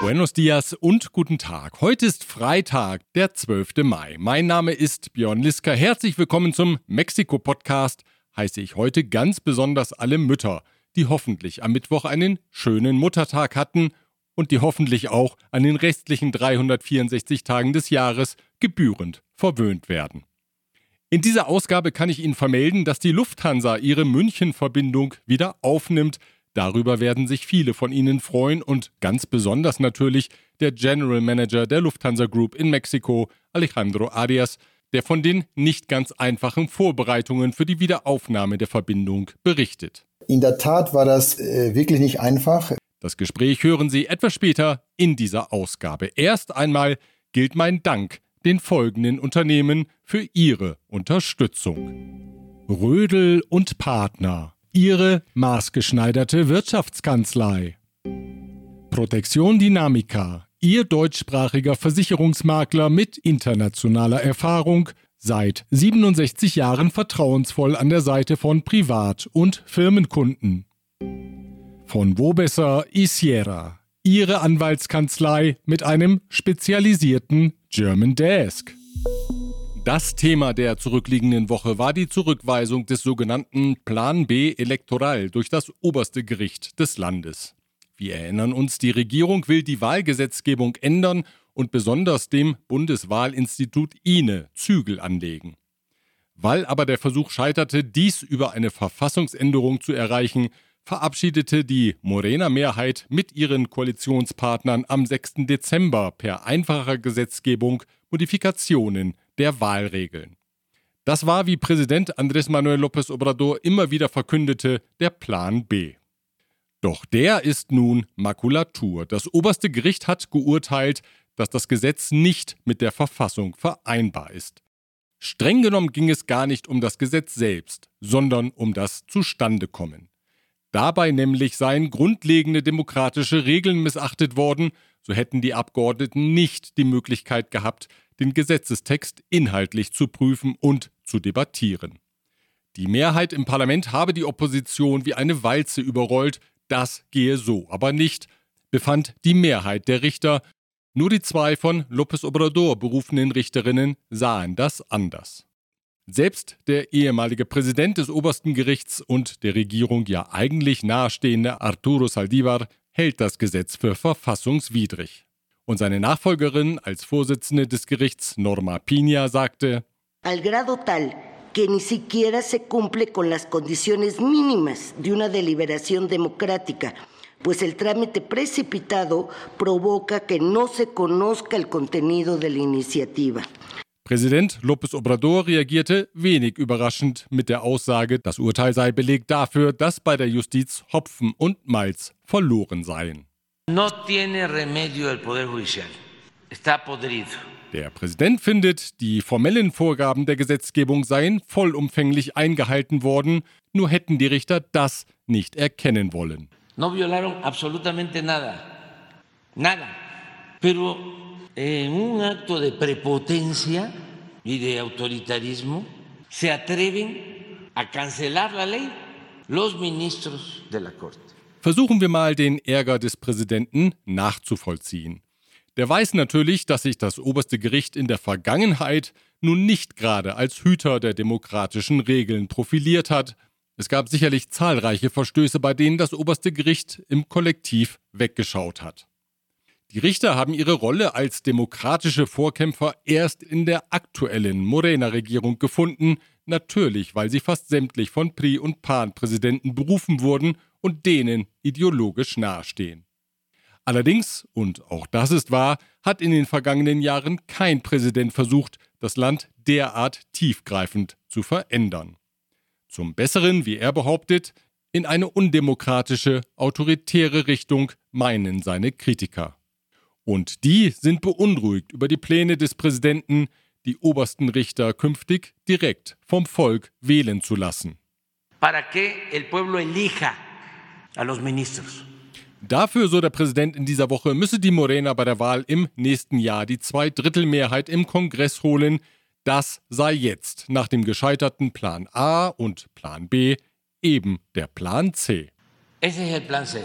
Buenos dias und guten Tag. Heute ist Freitag, der 12. Mai. Mein Name ist Björn Liska. Herzlich willkommen zum Mexiko-Podcast. Heiße ich heute ganz besonders alle Mütter, die hoffentlich am Mittwoch einen schönen Muttertag hatten und die hoffentlich auch an den restlichen 364 Tagen des Jahres gebührend verwöhnt werden. In dieser Ausgabe kann ich Ihnen vermelden, dass die Lufthansa ihre München-Verbindung wieder aufnimmt. Darüber werden sich viele von Ihnen freuen und ganz besonders natürlich der General Manager der Lufthansa Group in Mexiko, Alejandro Arias, der von den nicht ganz einfachen Vorbereitungen für die Wiederaufnahme der Verbindung berichtet. In der Tat war das äh, wirklich nicht einfach. Das Gespräch hören Sie etwas später in dieser Ausgabe. Erst einmal gilt mein Dank den folgenden Unternehmen für ihre Unterstützung. Rödel und Partner, ihre maßgeschneiderte Wirtschaftskanzlei. Protektion Dynamica, ihr deutschsprachiger Versicherungsmakler mit internationaler Erfahrung, seit 67 Jahren vertrauensvoll an der Seite von Privat- und Firmenkunden. Von Wobesser Isiera, ihre Anwaltskanzlei mit einem spezialisierten German Desk. Das Thema der zurückliegenden Woche war die Zurückweisung des sogenannten Plan B Elektoral durch das oberste Gericht des Landes. Wir erinnern uns, die Regierung will die Wahlgesetzgebung ändern und besonders dem Bundeswahlinstitut INE Zügel anlegen. Weil aber der Versuch scheiterte, dies über eine Verfassungsänderung zu erreichen, verabschiedete die Morena-Mehrheit mit ihren Koalitionspartnern am 6. Dezember per einfacher Gesetzgebung Modifikationen der Wahlregeln. Das war, wie Präsident Andrés Manuel López Obrador immer wieder verkündete, der Plan B. Doch der ist nun Makulatur. Das oberste Gericht hat geurteilt, dass das Gesetz nicht mit der Verfassung vereinbar ist. Streng genommen ging es gar nicht um das Gesetz selbst, sondern um das Zustandekommen. Dabei nämlich seien grundlegende demokratische Regeln missachtet worden, so hätten die Abgeordneten nicht die Möglichkeit gehabt, den Gesetzestext inhaltlich zu prüfen und zu debattieren. Die Mehrheit im Parlament habe die Opposition wie eine Walze überrollt, das gehe so aber nicht, befand die Mehrheit der Richter, nur die zwei von López Obrador berufenen Richterinnen sahen das anders. Selbst der ehemalige Präsident des obersten Gerichts und der Regierung ja eigentlich nahestehende Arturo Saldívar hält das Gesetz für verfassungswidrig. Und seine Nachfolgerin als Vorsitzende des Gerichts Norma Piña sagte, Al grado tal que ni siquiera se cumple con las condiciones mínimas de una deliberación democrática, pues el trámite precipitado provoca que no se conozca el contenido de la iniciativa. Präsident López Obrador reagierte wenig überraschend mit der Aussage, das Urteil sei Beleg dafür, dass bei der Justiz Hopfen und Malz verloren seien. Der Präsident findet, die formellen Vorgaben der Gesetzgebung seien vollumfänglich eingehalten worden, nur hätten die Richter das nicht erkennen wollen. No violaron absolutamente nada. Nada. Pero en un acto de prepotencia y de autoritarismo, se atreven a cancelar la ley los ministros de la Corte. Versuchen wir mal den Ärger des Präsidenten nachzuvollziehen. Der weiß natürlich, dass sich das oberste Gericht in der Vergangenheit nun nicht gerade als Hüter der demokratischen Regeln profiliert hat. Es gab sicherlich zahlreiche Verstöße, bei denen das oberste Gericht im Kollektiv weggeschaut hat. Die Richter haben ihre Rolle als demokratische Vorkämpfer erst in der aktuellen Morena-Regierung gefunden, natürlich, weil sie fast sämtlich von Pri- und Pan-Präsidenten berufen wurden und denen ideologisch nahestehen. Allerdings, und auch das ist wahr, hat in den vergangenen Jahren kein Präsident versucht, das Land derart tiefgreifend zu verändern. Zum Besseren, wie er behauptet, in eine undemokratische, autoritäre Richtung meinen seine Kritiker. Und die sind beunruhigt über die Pläne des Präsidenten, die obersten Richter künftig direkt vom Volk wählen zu lassen. Para que el pueblo elija a los ministros. Dafür, so der Präsident in dieser Woche, müsse die Morena bei der Wahl im nächsten Jahr die Zweidrittelmehrheit im Kongress holen. Das sei jetzt nach dem gescheiterten Plan A und Plan B eben der Plan C. Es el plan C.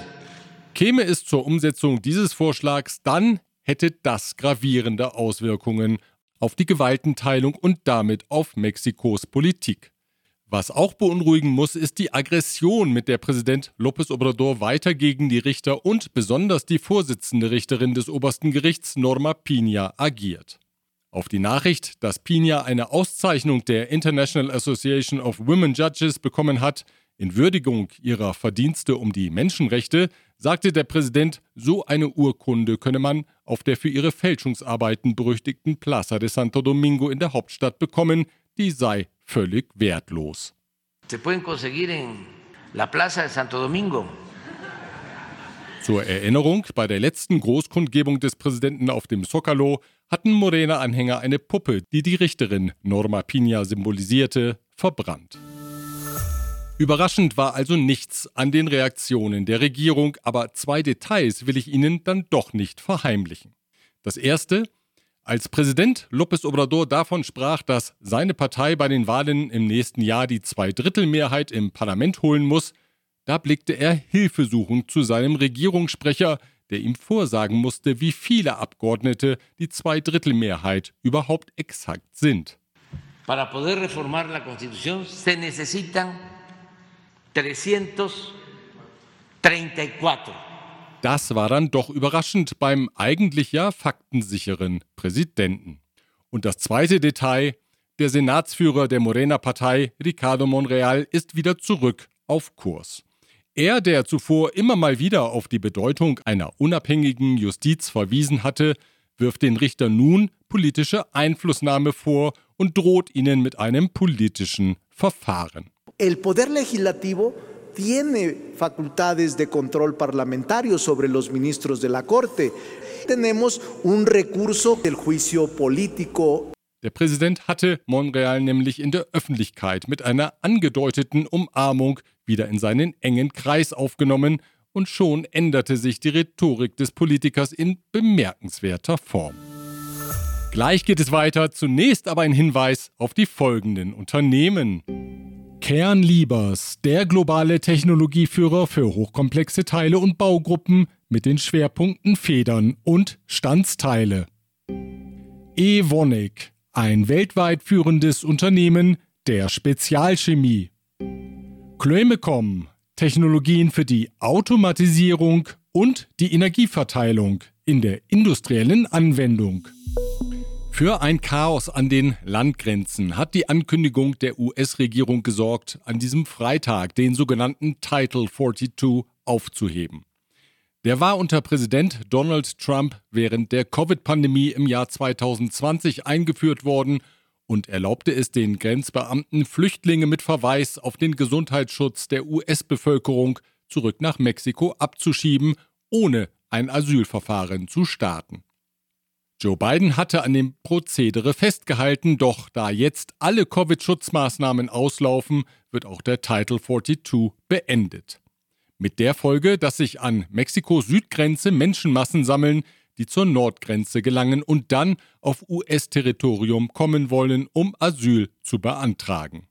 Käme es zur Umsetzung dieses Vorschlags, dann hätte das gravierende Auswirkungen auf die Gewaltenteilung und damit auf Mexikos Politik. Was auch beunruhigen muss, ist die Aggression, mit der Präsident López Obrador weiter gegen die Richter und besonders die Vorsitzende Richterin des obersten Gerichts Norma Pina agiert. Auf die Nachricht, dass Pina eine Auszeichnung der International Association of Women Judges bekommen hat, in Würdigung ihrer Verdienste um die Menschenrechte, sagte der Präsident, so eine Urkunde könne man auf der für ihre Fälschungsarbeiten berüchtigten Plaza de Santo Domingo in der Hauptstadt bekommen, die sei völlig wertlos. Se pueden conseguir en la Plaza de Santo Domingo. Zur Erinnerung, bei der letzten Großkundgebung des Präsidenten auf dem Zocalo hatten Morena-Anhänger eine Puppe, die die Richterin Norma Pina symbolisierte, verbrannt. Überraschend war also nichts an den Reaktionen der Regierung, aber zwei Details will ich Ihnen dann doch nicht verheimlichen. Das erste, als Präsident López Obrador davon sprach, dass seine Partei bei den Wahlen im nächsten Jahr die Zweidrittelmehrheit im Parlament holen muss, da blickte er hilfesuchend zu seinem Regierungssprecher, der ihm vorsagen musste, wie viele Abgeordnete die Zweidrittelmehrheit überhaupt exakt sind. Para poder reformar la Constitución se necesitan 334. Das war dann doch überraschend beim eigentlich ja faktensicheren Präsidenten. Und das zweite Detail, der Senatsführer der Morena-Partei, Ricardo Monreal, ist wieder zurück auf Kurs. Er, der zuvor immer mal wieder auf die Bedeutung einer unabhängigen Justiz verwiesen hatte, wirft den Richter nun politische Einflussnahme vor und droht ihnen mit einem politischen Verfahren. El Poder Legislativo tiene facultades de control parlamentario sobre los ministros de la Corte. Tenemos un recurso del juicio político. Der Präsident hatte Monreal nämlich in der Öffentlichkeit mit einer angedeuteten Umarmung wieder in seinen engen Kreis aufgenommen und schon änderte sich die Rhetorik des Politikers in bemerkenswerter Form. Gleich geht es weiter, zunächst aber ein Hinweis auf die folgenden Unternehmen. Kernliebers, der globale Technologieführer für hochkomplexe Teile und Baugruppen mit den Schwerpunkten Federn und Standsteile. Evonik, ein weltweit führendes Unternehmen der Spezialchemie. Klömecom, Technologien für die Automatisierung und die Energieverteilung in der industriellen Anwendung. Für ein Chaos an den Landgrenzen hat die Ankündigung der US-Regierung gesorgt, an diesem Freitag den sogenannten Title 42 aufzuheben. Der war unter Präsident Donald Trump während der Covid-Pandemie im Jahr 2020 eingeführt worden und erlaubte es den Grenzbeamten, Flüchtlinge mit Verweis auf den Gesundheitsschutz der US-Bevölkerung zurück nach Mexiko abzuschieben, ohne ein Asylverfahren zu starten. Joe Biden hatte an dem Prozedere festgehalten, doch da jetzt alle Covid-Schutzmaßnahmen auslaufen, wird auch der Title 42 beendet. Mit der Folge, dass sich an Mexikos Südgrenze Menschenmassen sammeln, die zur Nordgrenze gelangen und dann auf US-Territorium kommen wollen, um Asyl zu beantragen.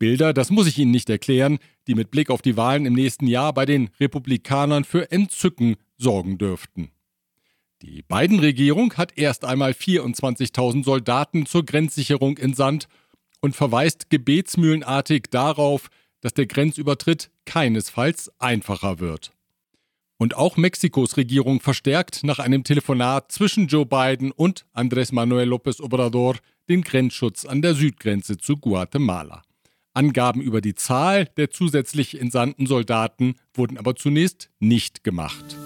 Bilder, das muss ich Ihnen nicht erklären, die mit Blick auf die Wahlen im nächsten Jahr bei den Republikanern für Entzücken sorgen dürften. Die Biden-Regierung hat erst einmal 24.000 Soldaten zur Grenzsicherung entsandt und verweist gebetsmühlenartig darauf, dass der Grenzübertritt keinesfalls einfacher wird. Und auch Mexikos Regierung verstärkt nach einem Telefonat zwischen Joe Biden und Andrés Manuel López Obrador den Grenzschutz an der Südgrenze zu Guatemala. Angaben über die Zahl der zusätzlich entsandten Soldaten wurden aber zunächst nicht gemacht.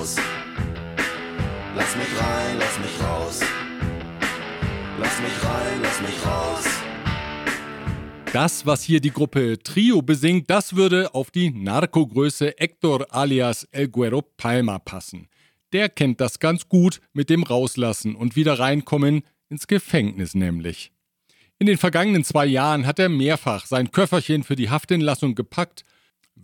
Raus. Lass mich rein, lass mich raus. Lass mich rein, lass mich raus. Das, was hier die Gruppe Trio besingt, das würde auf die Narkogröße Hector alias El Guero Palma passen. Der kennt das ganz gut mit dem Rauslassen und wieder reinkommen ins Gefängnis nämlich. In den vergangenen zwei Jahren hat er mehrfach sein Köfferchen für die Haftentlassung gepackt,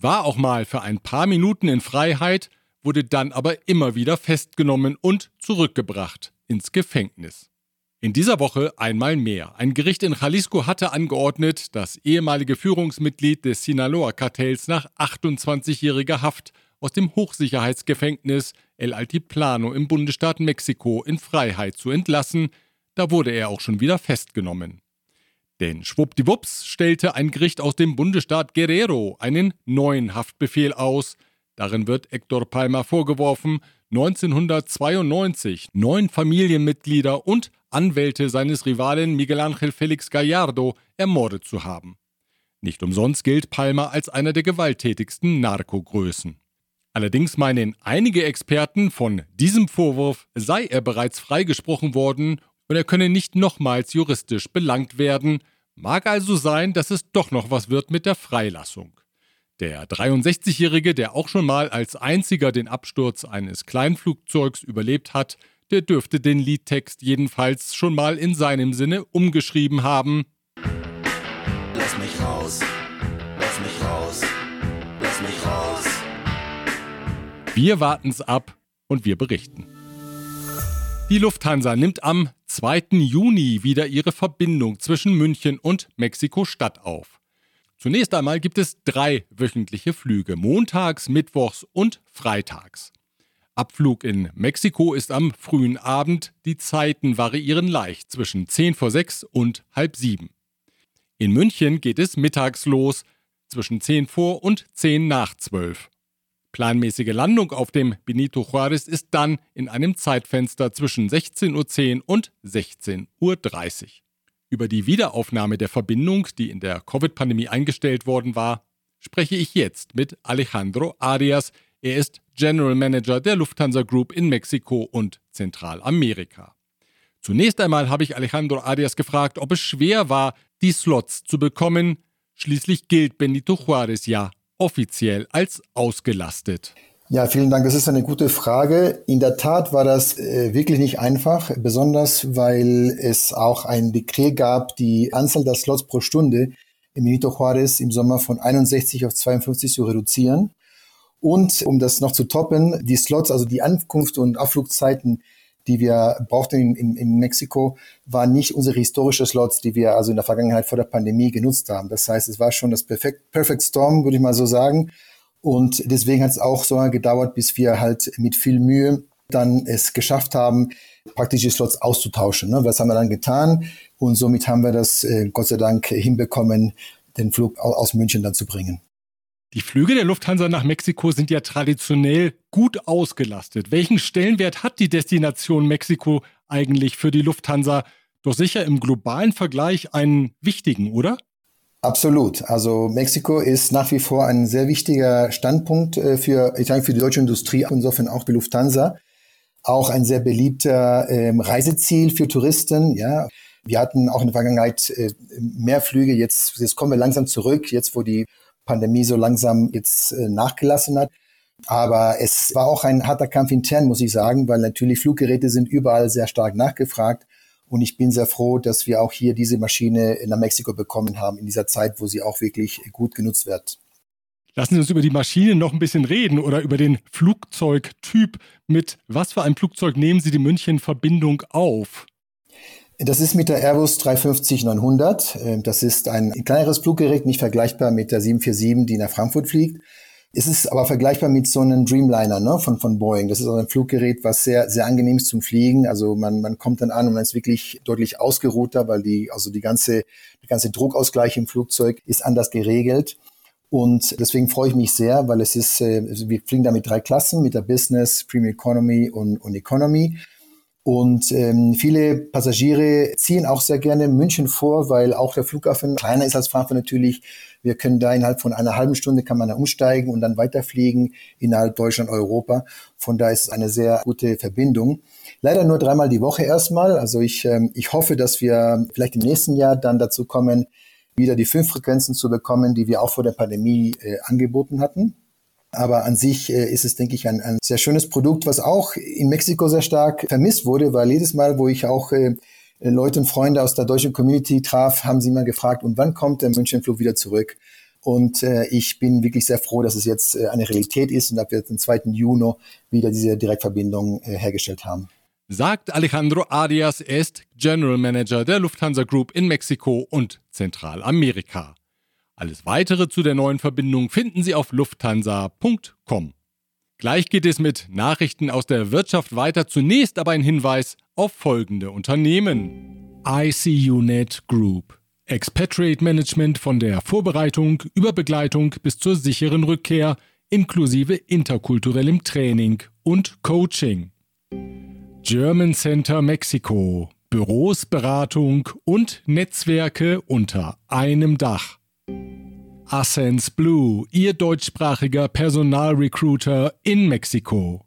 war auch mal für ein paar Minuten in Freiheit wurde dann aber immer wieder festgenommen und zurückgebracht ins Gefängnis. In dieser Woche einmal mehr. Ein Gericht in Jalisco hatte angeordnet, das ehemalige Führungsmitglied des Sinaloa-Kartells nach 28-jähriger Haft aus dem Hochsicherheitsgefängnis El Altiplano im Bundesstaat Mexiko in Freiheit zu entlassen. Da wurde er auch schon wieder festgenommen. Denn schwuppdiwupps stellte ein Gericht aus dem Bundesstaat Guerrero einen neuen Haftbefehl aus. Darin wird Hector Palma vorgeworfen, 1992 neun Familienmitglieder und Anwälte seines Rivalen Miguel Ángel Félix Gallardo ermordet zu haben. Nicht umsonst gilt Palma als einer der gewalttätigsten Narkogrößen. Allerdings meinen einige Experten, von diesem Vorwurf sei er bereits freigesprochen worden und er könne nicht nochmals juristisch belangt werden. Mag also sein, dass es doch noch was wird mit der Freilassung. Der 63-Jährige, der auch schon mal als einziger den Absturz eines Kleinflugzeugs überlebt hat, der dürfte den Liedtext jedenfalls schon mal in seinem Sinne umgeschrieben haben. Lass mich raus, lass mich raus, lass mich raus. Wir warten's ab und wir berichten. Die Lufthansa nimmt am 2. Juni wieder ihre Verbindung zwischen München und Mexiko-Stadt auf. Zunächst einmal gibt es drei wöchentliche Flüge, montags, mittwochs und freitags. Abflug in Mexiko ist am frühen Abend, die Zeiten variieren leicht zwischen 10 vor 6 und halb 7. In München geht es mittags los, zwischen 10 vor und 10 nach 12. Planmäßige Landung auf dem Benito Juárez ist dann in einem Zeitfenster zwischen 16.10 Uhr und 16.30 Uhr. Über die Wiederaufnahme der Verbindung, die in der Covid-Pandemie eingestellt worden war, spreche ich jetzt mit Alejandro Arias. Er ist General Manager der Lufthansa Group in Mexiko und Zentralamerika. Zunächst einmal habe ich Alejandro Arias gefragt, ob es schwer war, die Slots zu bekommen. Schließlich gilt Benito Juárez ja offiziell als ausgelastet? Ja, vielen Dank. Das ist eine gute Frage. In der Tat war das äh, wirklich nicht einfach, besonders weil es auch ein Dekret gab, die Anzahl der Slots pro Stunde im Benito Juárez im Sommer von 61 auf 52 zu reduzieren. Und um das noch zu toppen, die Slots, also die Ankunft- und Abflugzeiten die wir brauchten in, in, in Mexiko, waren nicht unsere historischen Slots, die wir also in der Vergangenheit vor der Pandemie genutzt haben. Das heißt, es war schon das Perfect, Perfect Storm, würde ich mal so sagen. Und deswegen hat es auch so lange gedauert, bis wir halt mit viel Mühe dann es geschafft haben, praktisch die Slots auszutauschen. Ne? Was haben wir dann getan? Und somit haben wir das äh, Gott sei Dank hinbekommen, den Flug aus München dann zu bringen. Die Flüge der Lufthansa nach Mexiko sind ja traditionell gut ausgelastet. Welchen Stellenwert hat die Destination Mexiko eigentlich für die Lufthansa? Doch sicher im globalen Vergleich einen wichtigen, oder? Absolut. Also Mexiko ist nach wie vor ein sehr wichtiger Standpunkt äh, für, ich sage, für die deutsche Industrie, insofern auch die Lufthansa. Auch ein sehr beliebter ähm, Reiseziel für Touristen, ja. Wir hatten auch in der Vergangenheit äh, mehr Flüge. Jetzt, jetzt kommen wir langsam zurück, jetzt wo die Pandemie so langsam jetzt äh, nachgelassen hat. Aber es war auch ein harter Kampf intern, muss ich sagen, weil natürlich Fluggeräte sind überall sehr stark nachgefragt. Und ich bin sehr froh, dass wir auch hier diese Maschine nach Mexiko bekommen haben, in dieser Zeit, wo sie auch wirklich gut genutzt wird. Lassen Sie uns über die Maschine noch ein bisschen reden oder über den Flugzeugtyp. Mit was für einem Flugzeug nehmen Sie die München-Verbindung auf? Das ist mit der Airbus 350-900. Ähm, das ist ein kleineres Fluggerät, nicht vergleichbar mit der 747, die nach Frankfurt fliegt. Es ist aber vergleichbar mit so einem Dreamliner ne, von, von Boeing. Das ist auch ein Fluggerät, was sehr, sehr angenehm ist zum Fliegen. Also man, man kommt dann an und man ist wirklich deutlich ausgeruhter, weil die, also die ganze, der ganze Druckausgleich im Flugzeug ist anders geregelt. Und deswegen freue ich mich sehr, weil es ist, äh, wir fliegen da mit drei Klassen, mit der Business, Premium Economy und, und Economy. Und ähm, viele Passagiere ziehen auch sehr gerne München vor, weil auch der Flughafen kleiner ist als Frankfurt natürlich. Wir können da innerhalb von einer halben Stunde kann man da umsteigen und dann weiterfliegen innerhalb Deutschland, Europa. Von da ist es eine sehr gute Verbindung. Leider nur dreimal die Woche erstmal. Also ich, ähm, ich hoffe, dass wir vielleicht im nächsten Jahr dann dazu kommen, wieder die fünf Frequenzen zu bekommen, die wir auch vor der Pandemie äh, angeboten hatten. Aber an sich äh, ist es, denke ich, ein, ein sehr schönes Produkt, was auch in Mexiko sehr stark vermisst wurde, weil jedes Mal, wo ich auch äh, Leute und Freunde aus der deutschen Community traf, haben sie immer gefragt, und wann kommt der Münchenflug wieder zurück? Und äh, ich bin wirklich sehr froh, dass es jetzt äh, eine Realität ist und dass wir den 2. Juni wieder diese Direktverbindung äh, hergestellt haben. sagt Alejandro Arias, er ist General Manager der Lufthansa Group in Mexiko und Zentralamerika. Alles weitere zu der neuen Verbindung finden Sie auf lufthansa.com. Gleich geht es mit Nachrichten aus der Wirtschaft weiter. Zunächst aber ein Hinweis auf folgende Unternehmen. ICUNet Group. Expatriate Management von der Vorbereitung über Begleitung bis zur sicheren Rückkehr inklusive interkulturellem Training und Coaching. German Center Mexiko. Büros, Beratung und Netzwerke unter einem Dach. Ascens Blue, Ihr deutschsprachiger Personalrecruiter in Mexiko.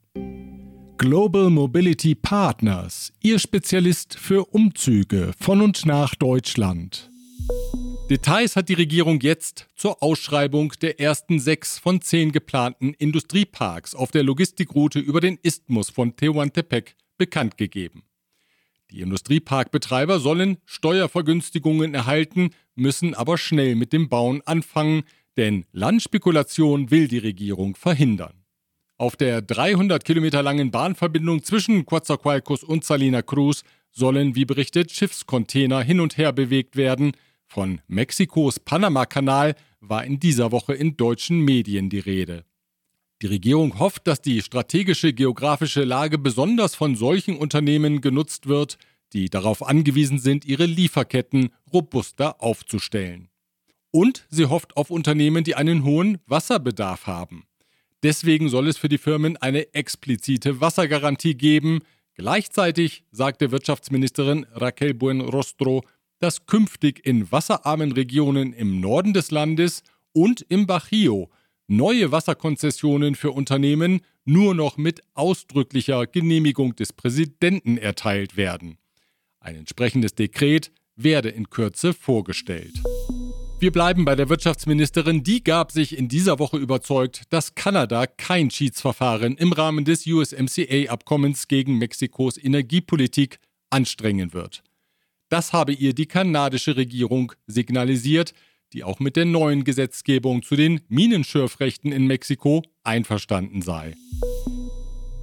Global Mobility Partners, Ihr Spezialist für Umzüge von und nach Deutschland. Details hat die Regierung jetzt zur Ausschreibung der ersten sechs von zehn geplanten Industrieparks auf der Logistikroute über den Isthmus von Tehuantepec bekannt gegeben. Die Industrieparkbetreiber sollen Steuervergünstigungen erhalten, müssen aber schnell mit dem Bauen anfangen, denn Landspekulation will die Regierung verhindern. Auf der 300 Kilometer langen Bahnverbindung zwischen Coatzacoalcos und Salina Cruz sollen, wie berichtet, Schiffscontainer hin und her bewegt werden. Von Mexikos Panama-Kanal war in dieser Woche in deutschen Medien die Rede. Die Regierung hofft, dass die strategische geografische Lage besonders von solchen Unternehmen genutzt wird, die darauf angewiesen sind, ihre Lieferketten robuster aufzustellen. Und sie hofft auf Unternehmen, die einen hohen Wasserbedarf haben. Deswegen soll es für die Firmen eine explizite Wassergarantie geben. Gleichzeitig sagte Wirtschaftsministerin Raquel Buenrostro, dass künftig in wasserarmen Regionen im Norden des Landes und im Bajío neue Wasserkonzessionen für Unternehmen nur noch mit ausdrücklicher Genehmigung des Präsidenten erteilt werden. Ein entsprechendes Dekret werde in Kürze vorgestellt. Wir bleiben bei der Wirtschaftsministerin. Die gab sich in dieser Woche überzeugt, dass Kanada kein Schiedsverfahren im Rahmen des USMCA-Abkommens gegen Mexikos Energiepolitik anstrengen wird. Das habe ihr die kanadische Regierung signalisiert, die auch mit der neuen Gesetzgebung zu den Minenschürfrechten in Mexiko einverstanden sei.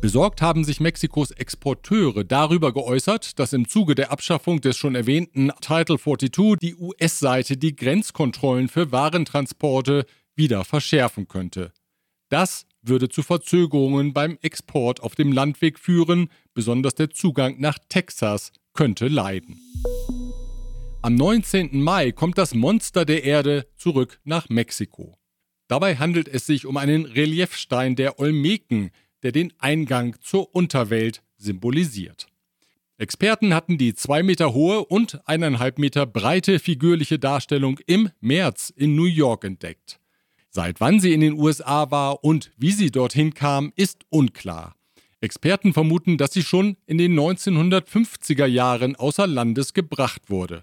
Besorgt haben sich Mexikos Exporteure darüber geäußert, dass im Zuge der Abschaffung des schon erwähnten Title 42 die US-Seite die Grenzkontrollen für Warentransporte wieder verschärfen könnte. Das würde zu Verzögerungen beim Export auf dem Landweg führen, besonders der Zugang nach Texas könnte leiden. Am 19. Mai kommt das Monster der Erde zurück nach Mexiko. Dabei handelt es sich um einen Reliefstein der Olmeken, der den Eingang zur Unterwelt symbolisiert. Experten hatten die zwei Meter hohe und eineinhalb Meter breite figürliche Darstellung im März in New York entdeckt. Seit wann sie in den USA war und wie sie dorthin kam, ist unklar. Experten vermuten, dass sie schon in den 1950er Jahren außer Landes gebracht wurde.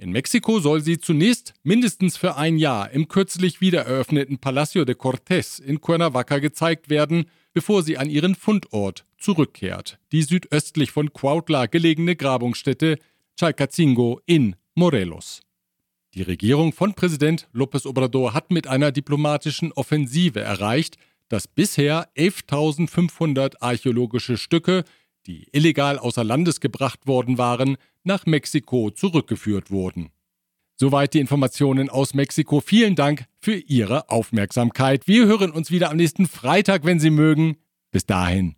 In Mexiko soll sie zunächst mindestens für ein Jahr im kürzlich wiedereröffneten Palacio de Cortés in Cuernavaca gezeigt werden, bevor sie an ihren Fundort zurückkehrt, die südöstlich von Cuautla gelegene Grabungsstätte Chalcazingo in Morelos. Die Regierung von Präsident López Obrador hat mit einer diplomatischen Offensive erreicht, dass bisher 11.500 archäologische Stücke, die illegal außer Landes gebracht worden waren, nach Mexiko zurückgeführt wurden. Soweit die Informationen aus Mexiko. Vielen Dank für Ihre Aufmerksamkeit. Wir hören uns wieder am nächsten Freitag, wenn Sie mögen. Bis dahin.